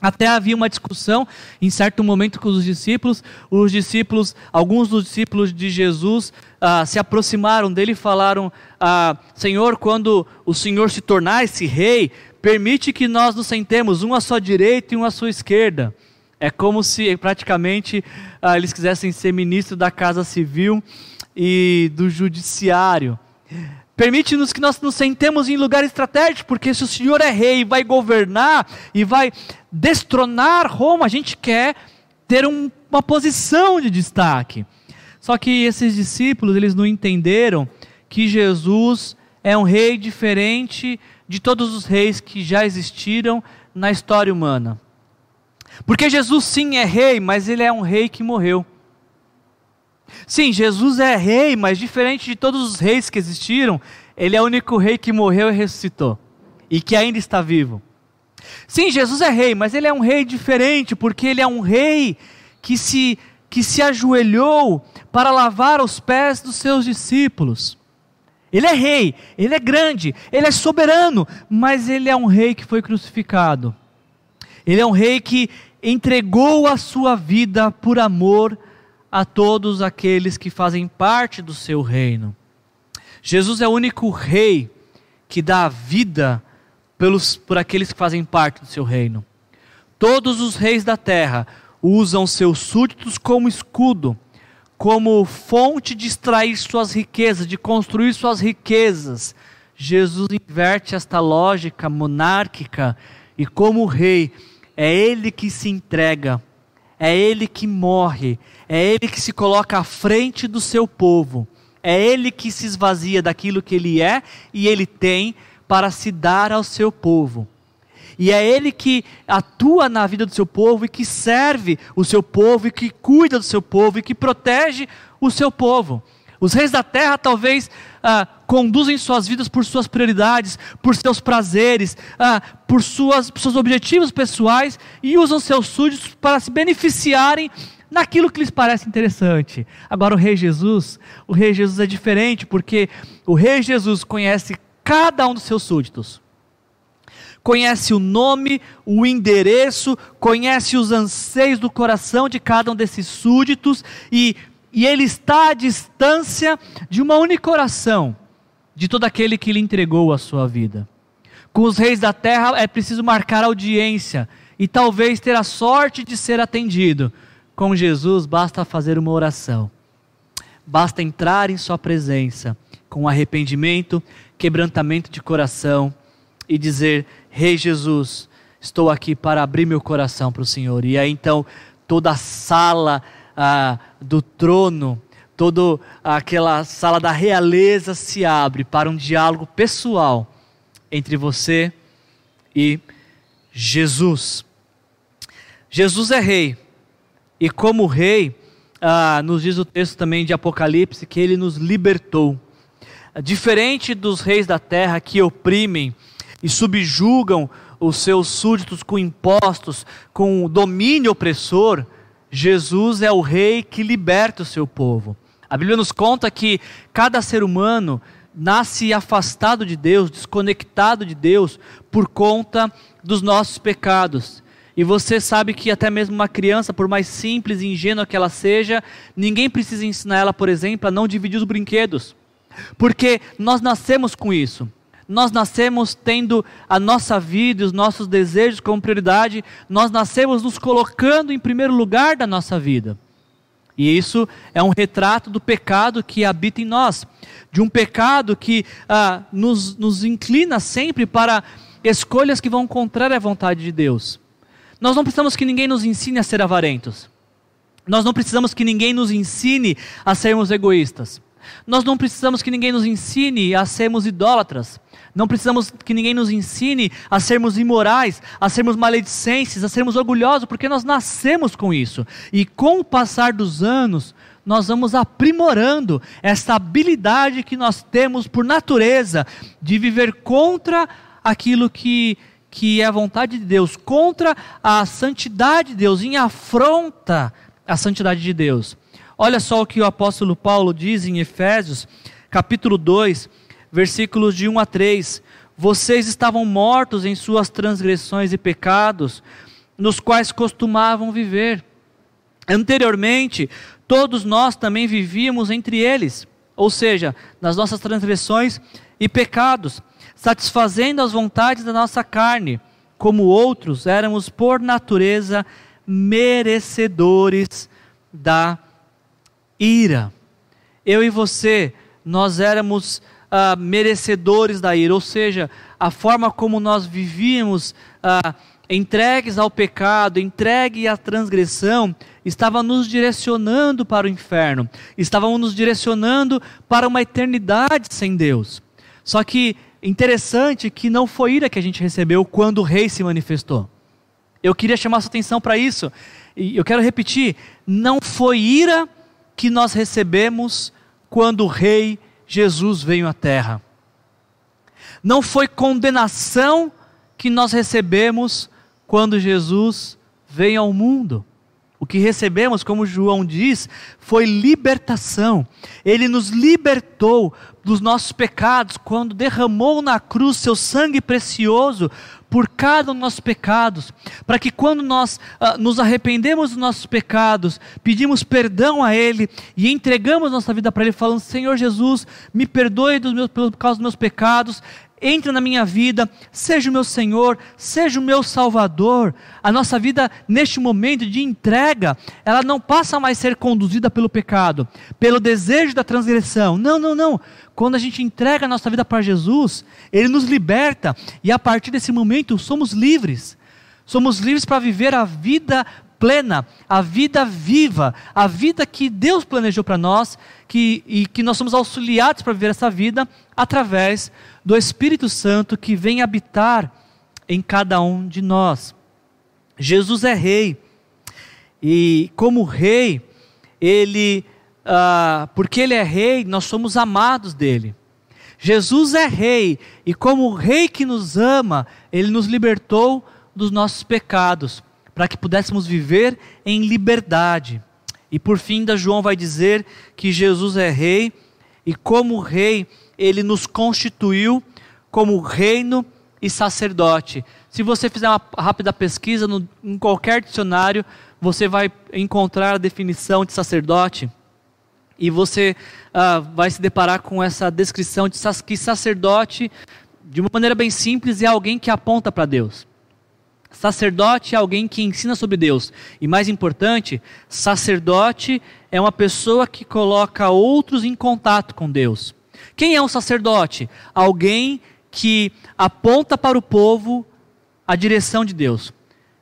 Até havia uma discussão em certo momento com os discípulos. Os discípulos, alguns dos discípulos de Jesus, ah, se aproximaram dele e falaram: ah, Senhor, quando o Senhor se tornar esse rei, permite que nós nos sentemos, um à sua direita e um à sua esquerda. É como se praticamente ah, eles quisessem ser ministro da Casa Civil e do Judiciário. Permite-nos que nós nos sentemos em lugar estratégico, porque se o Senhor é rei e vai governar e vai destronar Roma, a gente quer ter um, uma posição de destaque. Só que esses discípulos, eles não entenderam que Jesus é um rei diferente de todos os reis que já existiram na história humana. Porque Jesus sim é rei, mas ele é um rei que morreu. Sim, Jesus é rei, mas diferente de todos os reis que existiram, ele é o único rei que morreu e ressuscitou e que ainda está vivo. Sim, Jesus é rei, mas ele é um rei diferente, porque ele é um rei que se, que se ajoelhou para lavar os pés dos seus discípulos. Ele é rei, ele é grande, ele é soberano, mas ele é um rei que foi crucificado. Ele é um rei que entregou a sua vida por amor a todos aqueles que fazem parte do seu reino. Jesus é o único rei que dá vida pelos, por aqueles que fazem parte do seu reino. Todos os reis da terra usam seus súditos como escudo, como fonte de extrair suas riquezas, de construir suas riquezas. Jesus inverte esta lógica monárquica e, como rei, é ele que se entrega é Ele que morre, é Ele que se coloca à frente do seu povo, é Ele que se esvazia daquilo que Ele é e Ele tem para se dar ao seu povo. E é Ele que atua na vida do seu povo e que serve o seu povo e que cuida do seu povo e que protege o seu povo. Os reis da terra talvez ah, conduzem suas vidas por suas prioridades, por seus prazeres, ah, por suas, por seus objetivos pessoais e usam seus súditos para se beneficiarem naquilo que lhes parece interessante. Agora o rei Jesus, o rei Jesus é diferente porque o rei Jesus conhece cada um dos seus súditos. Conhece o nome, o endereço, conhece os anseios do coração de cada um desses súditos e e ele está à distância de uma única oração de todo aquele que lhe entregou a sua vida. Com os reis da terra é preciso marcar audiência e talvez ter a sorte de ser atendido. Com Jesus basta fazer uma oração. Basta entrar em sua presença com arrependimento, quebrantamento de coração e dizer: Rei Jesus, estou aqui para abrir meu coração para o Senhor. E aí então toda a sala ah, do trono, toda aquela sala da realeza se abre para um diálogo pessoal entre você e Jesus. Jesus é rei, e como rei, ah, nos diz o texto também de Apocalipse que ele nos libertou. Diferente dos reis da terra que oprimem e subjugam os seus súditos com impostos, com domínio opressor, Jesus é o rei que liberta o seu povo. A Bíblia nos conta que cada ser humano nasce afastado de Deus, desconectado de Deus, por conta dos nossos pecados. E você sabe que até mesmo uma criança, por mais simples e ingênua que ela seja, ninguém precisa ensinar ela, por exemplo, a não dividir os brinquedos. Porque nós nascemos com isso. Nós nascemos tendo a nossa vida e os nossos desejos como prioridade, nós nascemos nos colocando em primeiro lugar da nossa vida. E isso é um retrato do pecado que habita em nós, de um pecado que ah, nos, nos inclina sempre para escolhas que vão contrárias à vontade de Deus. Nós não precisamos que ninguém nos ensine a ser avarentos. Nós não precisamos que ninguém nos ensine a sermos egoístas. Nós não precisamos que ninguém nos ensine a sermos idólatras. Não precisamos que ninguém nos ensine a sermos imorais, a sermos maledicentes, a sermos orgulhosos, porque nós nascemos com isso. E com o passar dos anos, nós vamos aprimorando essa habilidade que nós temos por natureza de viver contra aquilo que, que é a vontade de Deus, contra a santidade de Deus, em afronta a santidade de Deus. Olha só o que o apóstolo Paulo diz em Efésios, capítulo 2, versículos de 1 a 3. Vocês estavam mortos em suas transgressões e pecados, nos quais costumavam viver. Anteriormente, todos nós também vivíamos entre eles, ou seja, nas nossas transgressões e pecados, satisfazendo as vontades da nossa carne, como outros éramos por natureza merecedores da ira. Eu e você, nós éramos uh, merecedores da ira, ou seja, a forma como nós vivíamos uh, entregues ao pecado, entregue à transgressão, estava nos direcionando para o inferno, estavam nos direcionando para uma eternidade sem Deus. Só que interessante que não foi ira que a gente recebeu quando o rei se manifestou. Eu queria chamar sua atenção para isso. E eu quero repetir: não foi ira que nós recebemos quando o rei Jesus veio à terra. Não foi condenação que nós recebemos quando Jesus veio ao mundo. O que recebemos, como João diz, foi libertação. Ele nos libertou dos nossos pecados quando derramou na cruz seu sangue precioso por cada um dos nossos pecados, para que quando nós uh, nos arrependemos dos nossos pecados, pedimos perdão a Ele e entregamos nossa vida para Ele, falando: Senhor Jesus, me perdoe dos meus, por causa dos meus pecados, entra na minha vida, seja o meu Senhor, seja o meu Salvador. A nossa vida, neste momento de entrega, ela não passa mais a ser conduzida pelo pecado, pelo desejo da transgressão. Não, não, não. Quando a gente entrega a nossa vida para Jesus, Ele nos liberta, e a partir desse momento somos livres. Somos livres para viver a vida plena, a vida viva, a vida que Deus planejou para nós, que, e que nós somos auxiliados para viver essa vida através do Espírito Santo que vem habitar em cada um de nós. Jesus é rei, e como rei, ele, ah, porque ele é rei, nós somos amados dele. Jesus é rei, e como rei que nos ama, ele nos libertou dos nossos pecados para que pudéssemos viver em liberdade. E por fim, da João vai dizer que Jesus é rei e como rei, ele nos constituiu como reino e sacerdote. Se você fizer uma rápida pesquisa no, em qualquer dicionário, você vai encontrar a definição de sacerdote e você uh, vai se deparar com essa descrição de que sacerdote, de uma maneira bem simples, é alguém que aponta para Deus. Sacerdote é alguém que ensina sobre Deus. E mais importante, sacerdote é uma pessoa que coloca outros em contato com Deus. Quem é um sacerdote? Alguém que aponta para o povo a direção de Deus,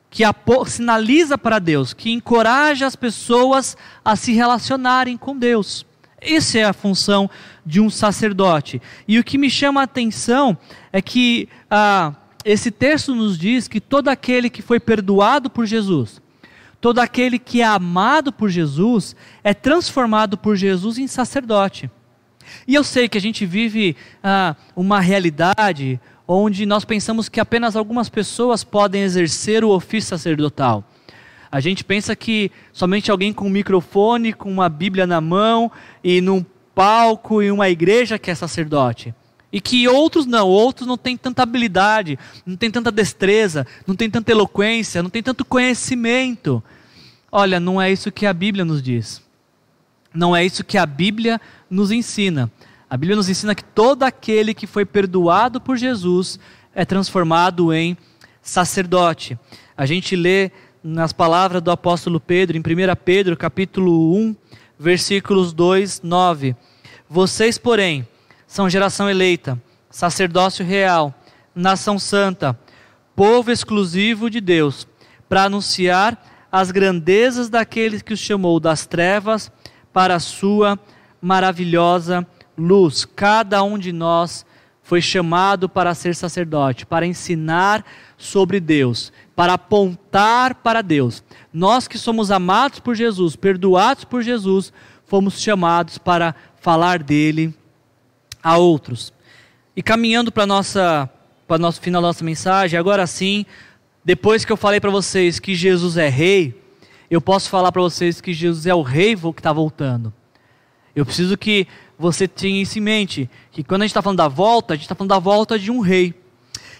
que sinaliza para Deus, que encoraja as pessoas a se relacionarem com Deus. Essa é a função de um sacerdote. E o que me chama a atenção é que ah, esse texto nos diz que todo aquele que foi perdoado por Jesus, todo aquele que é amado por Jesus, é transformado por Jesus em sacerdote. E eu sei que a gente vive ah, uma realidade onde nós pensamos que apenas algumas pessoas podem exercer o ofício sacerdotal. A gente pensa que somente alguém com um microfone, com uma Bíblia na mão e num palco e uma igreja que é sacerdote. E que outros não, outros não têm tanta habilidade, não têm tanta destreza, não têm tanta eloquência, não têm tanto conhecimento. Olha, não é isso que a Bíblia nos diz. Não é isso que a Bíblia nos ensina. A Bíblia nos ensina que todo aquele que foi perdoado por Jesus é transformado em sacerdote. A gente lê nas palavras do apóstolo Pedro, em 1 Pedro, capítulo 1, versículos 2, 9. Vocês, porém, são geração eleita, sacerdócio real, nação santa, povo exclusivo de Deus, para anunciar as grandezas daquele que os chamou das trevas para a sua maravilhosa luz. Cada um de nós foi chamado para ser sacerdote, para ensinar sobre Deus, para apontar para Deus. Nós que somos amados por Jesus, perdoados por Jesus, fomos chamados para falar dele a outros. E caminhando para nossa para o nosso final da nossa mensagem, agora sim, depois que eu falei para vocês que Jesus é rei, eu posso falar para vocês que Jesus é o rei que está voltando. Eu preciso que você tenha isso em mente, que quando a gente está falando da volta, a gente está falando da volta de um rei.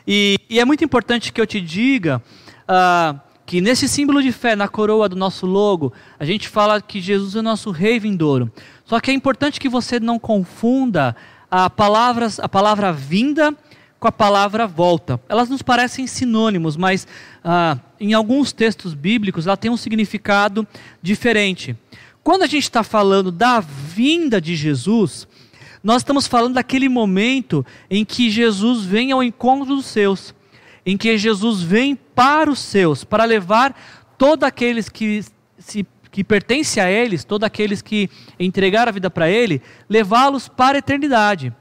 E, e, é muito importante que eu te diga uh, que nesse símbolo de fé, na coroa do nosso logo, a gente fala que Jesus é o nosso rei vindouro. Só que é importante que você não confunda a, palavras, a palavra vinda com a palavra volta. Elas nos parecem sinônimos, mas ah, em alguns textos bíblicos ela tem um significado diferente. Quando a gente está falando da vinda de Jesus, nós estamos falando daquele momento em que Jesus vem ao encontro dos seus, em que Jesus vem para os seus, para levar todos aqueles que se que pertence a eles, todos aqueles que entregaram a vida para Ele, levá-los para a eternidade.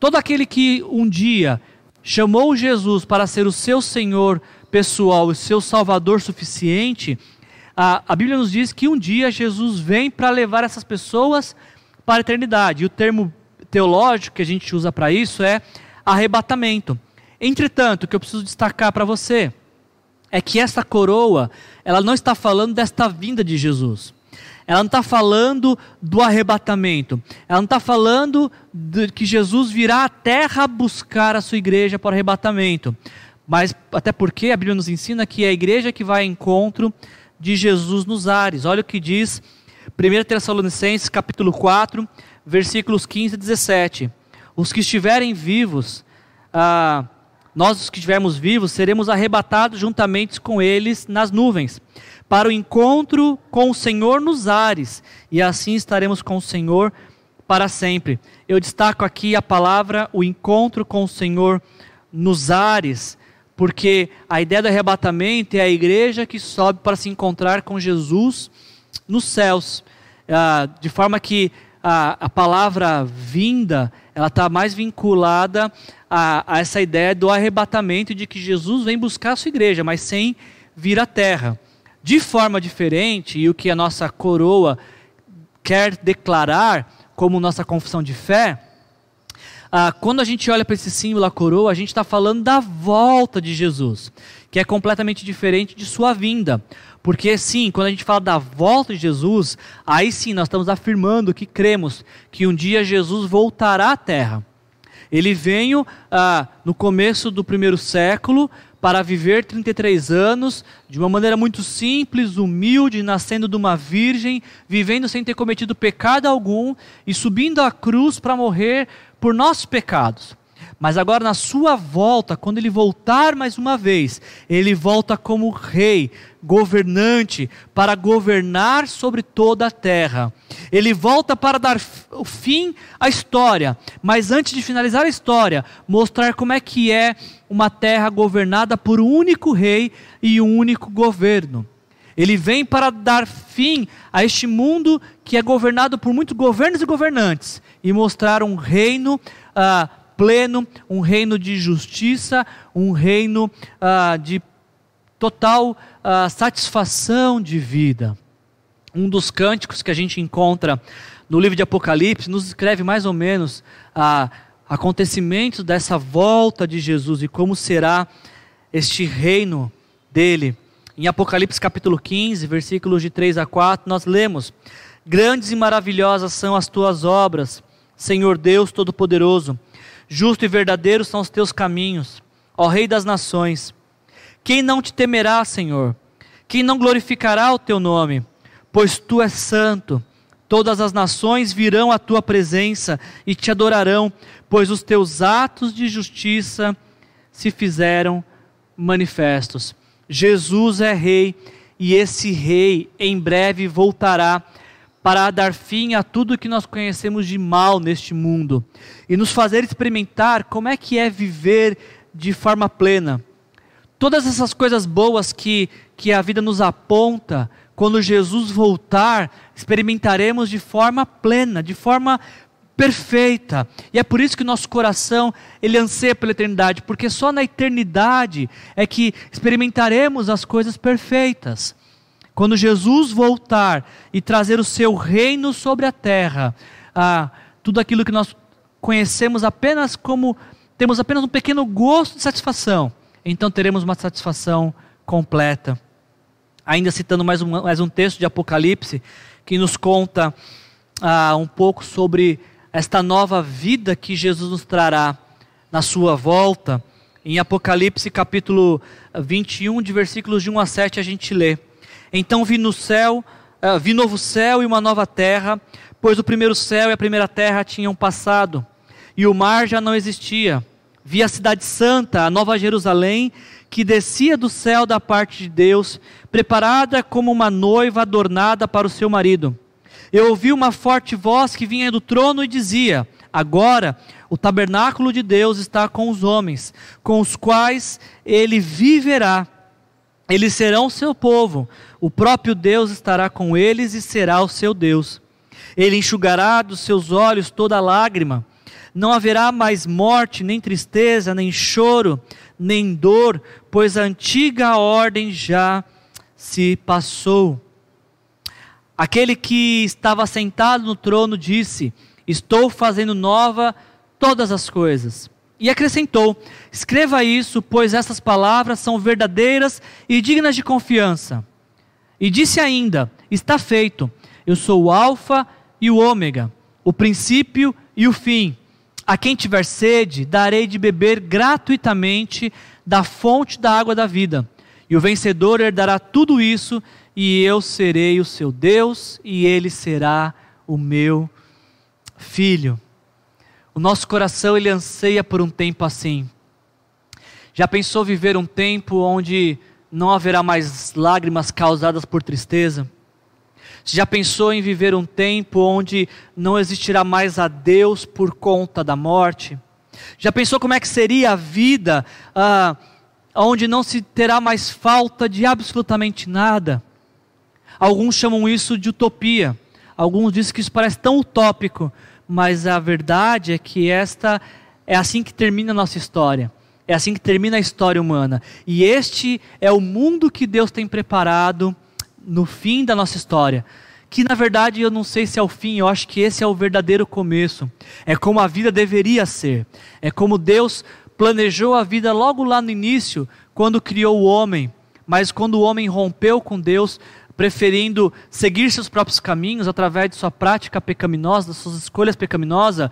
Todo aquele que um dia chamou Jesus para ser o seu Senhor pessoal, o seu Salvador suficiente, a, a Bíblia nos diz que um dia Jesus vem para levar essas pessoas para a eternidade. E o termo teológico que a gente usa para isso é arrebatamento. Entretanto, o que eu preciso destacar para você é que essa coroa, ela não está falando desta vinda de Jesus. Ela não está falando do arrebatamento. Ela não está falando de que Jesus virá à terra buscar a sua igreja para o arrebatamento. Mas até porque a Bíblia nos ensina que é a igreja que vai ao encontro de Jesus nos ares. Olha o que diz 1 Tessalonicenses capítulo 4, versículos 15 e 17. Os que estiverem vivos, ah, nós os que estivermos vivos, seremos arrebatados juntamente com eles nas nuvens, para o encontro com o Senhor nos ares, e assim estaremos com o Senhor para sempre. Eu destaco aqui a palavra o encontro com o Senhor nos ares, porque a ideia do arrebatamento é a igreja que sobe para se encontrar com Jesus nos céus, ah, de forma que a, palavra vinda ela está mais vinculada a, a, essa ideia do arrebatamento de que Jesus vem buscar a sua igreja, mas sem vir à terra. De forma diferente, e o que a nossa coroa quer declarar como nossa confissão de fé, ah, quando a gente olha para esse símbolo, a coroa, a gente está falando da volta de Jesus, que é completamente diferente de sua vinda. Porque sim, quando a gente fala da volta de Jesus, aí sim nós estamos afirmando que cremos que um dia Jesus voltará à terra. Ele veio ah, no começo do primeiro século para viver 33 anos de uma maneira muito simples, humilde, nascendo de uma virgem, vivendo sem ter cometido pecado algum e subindo à cruz para morrer por nossos pecados. Mas agora, na sua volta, quando ele voltar mais uma vez, ele volta como rei, governante, para governar sobre toda a terra. Ele volta para dar o fim à história, mas antes de finalizar a história, mostrar como é que é uma terra governada por um único rei e um único governo. Ele vem para dar fim a este mundo que é governado por muitos governos e governantes e mostrar um reino ah, pleno, um reino de justiça, um reino ah, de total ah, satisfação de vida. Um dos cânticos que a gente encontra no livro de Apocalipse nos escreve mais ou menos a, acontecimentos dessa volta de Jesus e como será este reino dele. Em Apocalipse capítulo 15, versículos de 3 a 4, nós lemos: Grandes e maravilhosas são as tuas obras, Senhor Deus Todo-Poderoso. Justo e verdadeiro são os teus caminhos, ó Rei das nações. Quem não te temerá, Senhor? Quem não glorificará o teu nome? Pois tu és santo. Todas as nações virão à tua presença e te adorarão, pois os teus atos de justiça se fizeram manifestos. Jesus é rei e esse rei em breve voltará para dar fim a tudo que nós conhecemos de mal neste mundo e nos fazer experimentar como é que é viver de forma plena. Todas essas coisas boas que, que a vida nos aponta, quando Jesus voltar, experimentaremos de forma plena, de forma perfeita. E é por isso que nosso coração ele anseia pela eternidade, porque só na eternidade é que experimentaremos as coisas perfeitas. Quando Jesus voltar e trazer o seu reino sobre a terra, ah, tudo aquilo que nós conhecemos apenas como temos apenas um pequeno gosto de satisfação, então teremos uma satisfação completa. Ainda citando mais um, mais um texto de Apocalipse, que nos conta ah, um pouco sobre esta nova vida que Jesus nos trará na sua volta. Em Apocalipse capítulo 21, de versículos de 1 a 7, a gente lê: Então vi no céu, uh, vi novo céu e uma nova terra, pois o primeiro céu e a primeira terra tinham passado, e o mar já não existia. Vi a cidade santa, a nova Jerusalém, que descia do céu da parte de Deus, preparada como uma noiva adornada para o seu marido. Eu ouvi uma forte voz que vinha do trono e dizia: Agora o tabernáculo de Deus está com os homens, com os quais ele viverá. Eles serão seu povo, o próprio Deus estará com eles e será o seu Deus. Ele enxugará dos seus olhos toda lágrima. Não haverá mais morte, nem tristeza, nem choro, nem dor, pois a antiga ordem já se passou. Aquele que estava sentado no trono disse: Estou fazendo nova todas as coisas. E acrescentou: Escreva isso, pois essas palavras são verdadeiras e dignas de confiança. E disse ainda: Está feito. Eu sou o Alfa e o Ômega, o princípio e o fim. A quem tiver sede, darei de beber gratuitamente da fonte da água da vida. E o vencedor herdará tudo isso, e eu serei o seu Deus, e ele será o meu filho. O nosso coração ele anseia por um tempo assim. Já pensou viver um tempo onde não haverá mais lágrimas causadas por tristeza? Já pensou em viver um tempo onde não existirá mais a Deus por conta da morte? Já pensou como é que seria a vida ah, onde não se terá mais falta de absolutamente nada? Alguns chamam isso de utopia. Alguns dizem que isso parece tão utópico, mas a verdade é que esta é assim que termina a nossa história. É assim que termina a história humana. E este é o mundo que Deus tem preparado no fim da nossa história. Que na verdade eu não sei se é o fim, eu acho que esse é o verdadeiro começo. É como a vida deveria ser. É como Deus planejou a vida logo lá no início, quando criou o homem. Mas quando o homem rompeu com Deus, preferindo seguir seus próprios caminhos através de sua prática pecaminosa, das suas escolhas pecaminosas,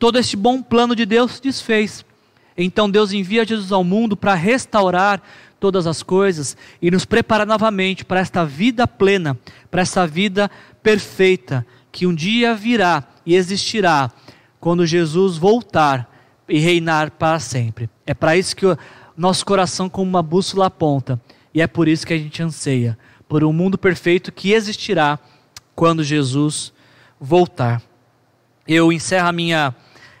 todo este bom plano de Deus se desfez. Então Deus envia Jesus ao mundo para restaurar todas as coisas e nos preparar novamente para esta vida plena, para essa vida perfeita que um dia virá e existirá quando Jesus voltar e reinar para sempre. É para isso que o nosso coração como uma bússola aponta e é por isso que a gente anseia por um mundo perfeito que existirá quando Jesus voltar. Eu encerro a minha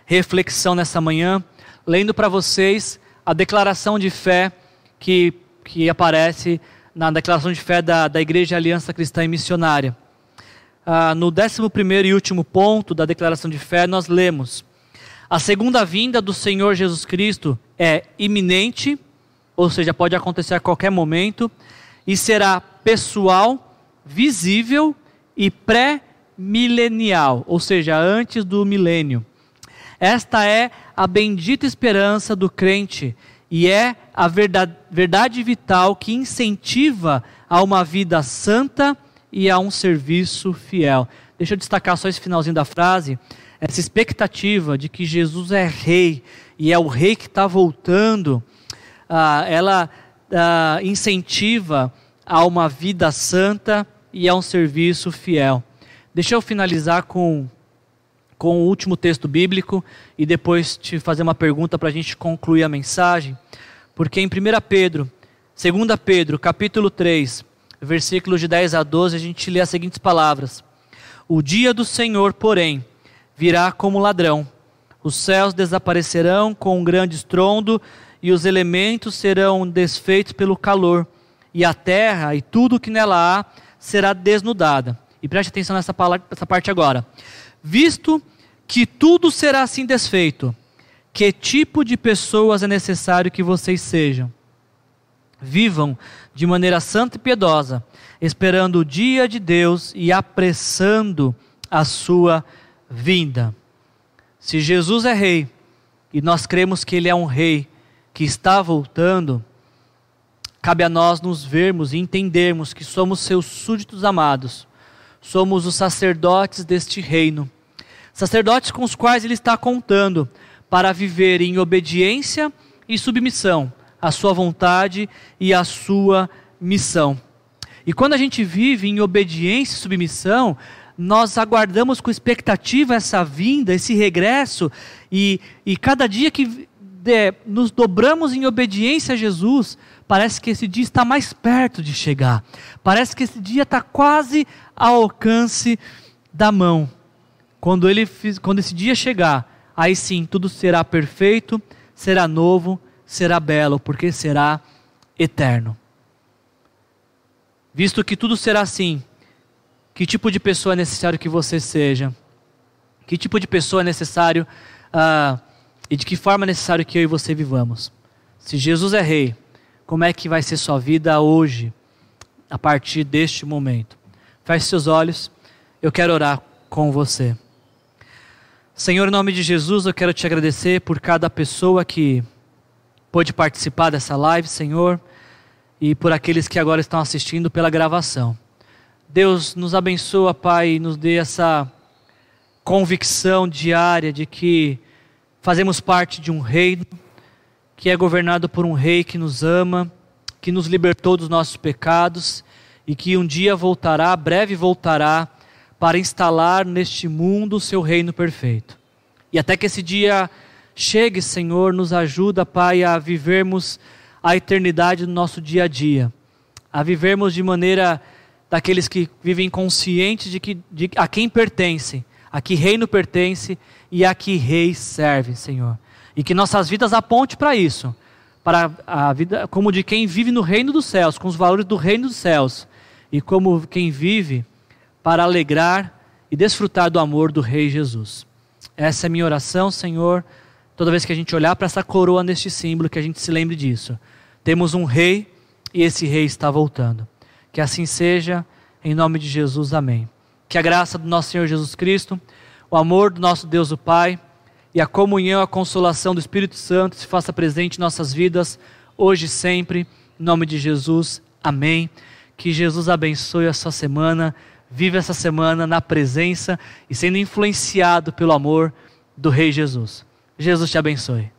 reflexão nessa manhã lendo para vocês a declaração de fé que, que aparece na declaração de fé da, da Igreja Aliança Cristã e Missionária. Ah, no 11 e último ponto da declaração de fé, nós lemos: A segunda vinda do Senhor Jesus Cristo é iminente, ou seja, pode acontecer a qualquer momento, e será pessoal, visível e pré-milenial, ou seja, antes do milênio. Esta é a bendita esperança do crente e é a verdade, vital que incentiva a uma vida santa e a um serviço fiel. Deixa eu destacar só esse finalzinho da frase, essa expectativa de que Jesus é rei e é o rei que está voltando, ah, ela ah, incentiva a uma vida santa e a um serviço fiel. Deixa eu finalizar com, com o último texto bíblico e depois te fazer uma pergunta para a gente concluir a mensagem. Porque em 1 Pedro, 2 Pedro, capítulo 3, versículos de 10 a 12, a gente lê as seguintes palavras: O dia do Senhor, porém, virá como ladrão. Os céus desaparecerão com um grande estrondo, e os elementos serão desfeitos pelo calor, e a terra e tudo o que nela há será desnudada. E preste atenção nessa, nessa parte agora. Visto que tudo será assim desfeito, que tipo de pessoas é necessário que vocês sejam? Vivam de maneira santa e piedosa, esperando o dia de Deus e apressando a sua vinda. Se Jesus é rei, e nós cremos que ele é um rei que está voltando, cabe a nós nos vermos e entendermos que somos seus súditos amados, somos os sacerdotes deste reino, sacerdotes com os quais ele está contando para viver em obediência e submissão à sua vontade e à sua missão. E quando a gente vive em obediência e submissão, nós aguardamos com expectativa essa vinda, esse regresso, e, e cada dia que de, nos dobramos em obediência a Jesus, parece que esse dia está mais perto de chegar. Parece que esse dia está quase ao alcance da mão. Quando, ele, quando esse dia chegar, aí sim tudo será perfeito, será novo, será belo, porque será eterno. Visto que tudo será assim, que tipo de pessoa é necessário que você seja? Que tipo de pessoa é necessário uh, e de que forma é necessário que eu e você vivamos? Se Jesus é rei, como é que vai ser sua vida hoje, a partir deste momento. Feche seus olhos, eu quero orar com você. Senhor, em nome de Jesus, eu quero te agradecer por cada pessoa que pôde participar dessa live, Senhor, e por aqueles que agora estão assistindo pela gravação. Deus nos abençoa, Pai, e nos dê essa convicção diária de que fazemos parte de um reino que é governado por um rei que nos ama, que nos libertou dos nossos pecados e que um dia voltará, breve voltará, para instalar neste mundo o seu reino perfeito. E até que esse dia chegue, Senhor, nos ajuda, Pai, a vivermos a eternidade no nosso dia a dia, a vivermos de maneira daqueles que vivem conscientes de, que, de a quem pertencem, a que reino pertence e a que rei serve, Senhor. E que nossas vidas aponte para isso, para a vida como de quem vive no reino dos céus, com os valores do reino dos céus, e como quem vive para alegrar e desfrutar do amor do Rei Jesus. Essa é a minha oração, Senhor. Toda vez que a gente olhar para essa coroa neste símbolo, que a gente se lembre disso. Temos um rei e esse rei está voltando. Que assim seja, em nome de Jesus, amém. Que a graça do nosso Senhor Jesus Cristo, o amor do nosso Deus o Pai e a comunhão, a consolação do Espírito Santo se faça presente em nossas vidas, hoje e sempre, em nome de Jesus, amém. Que Jesus abençoe a sua semana, viva essa semana na presença e sendo influenciado pelo amor do Rei Jesus. Jesus te abençoe.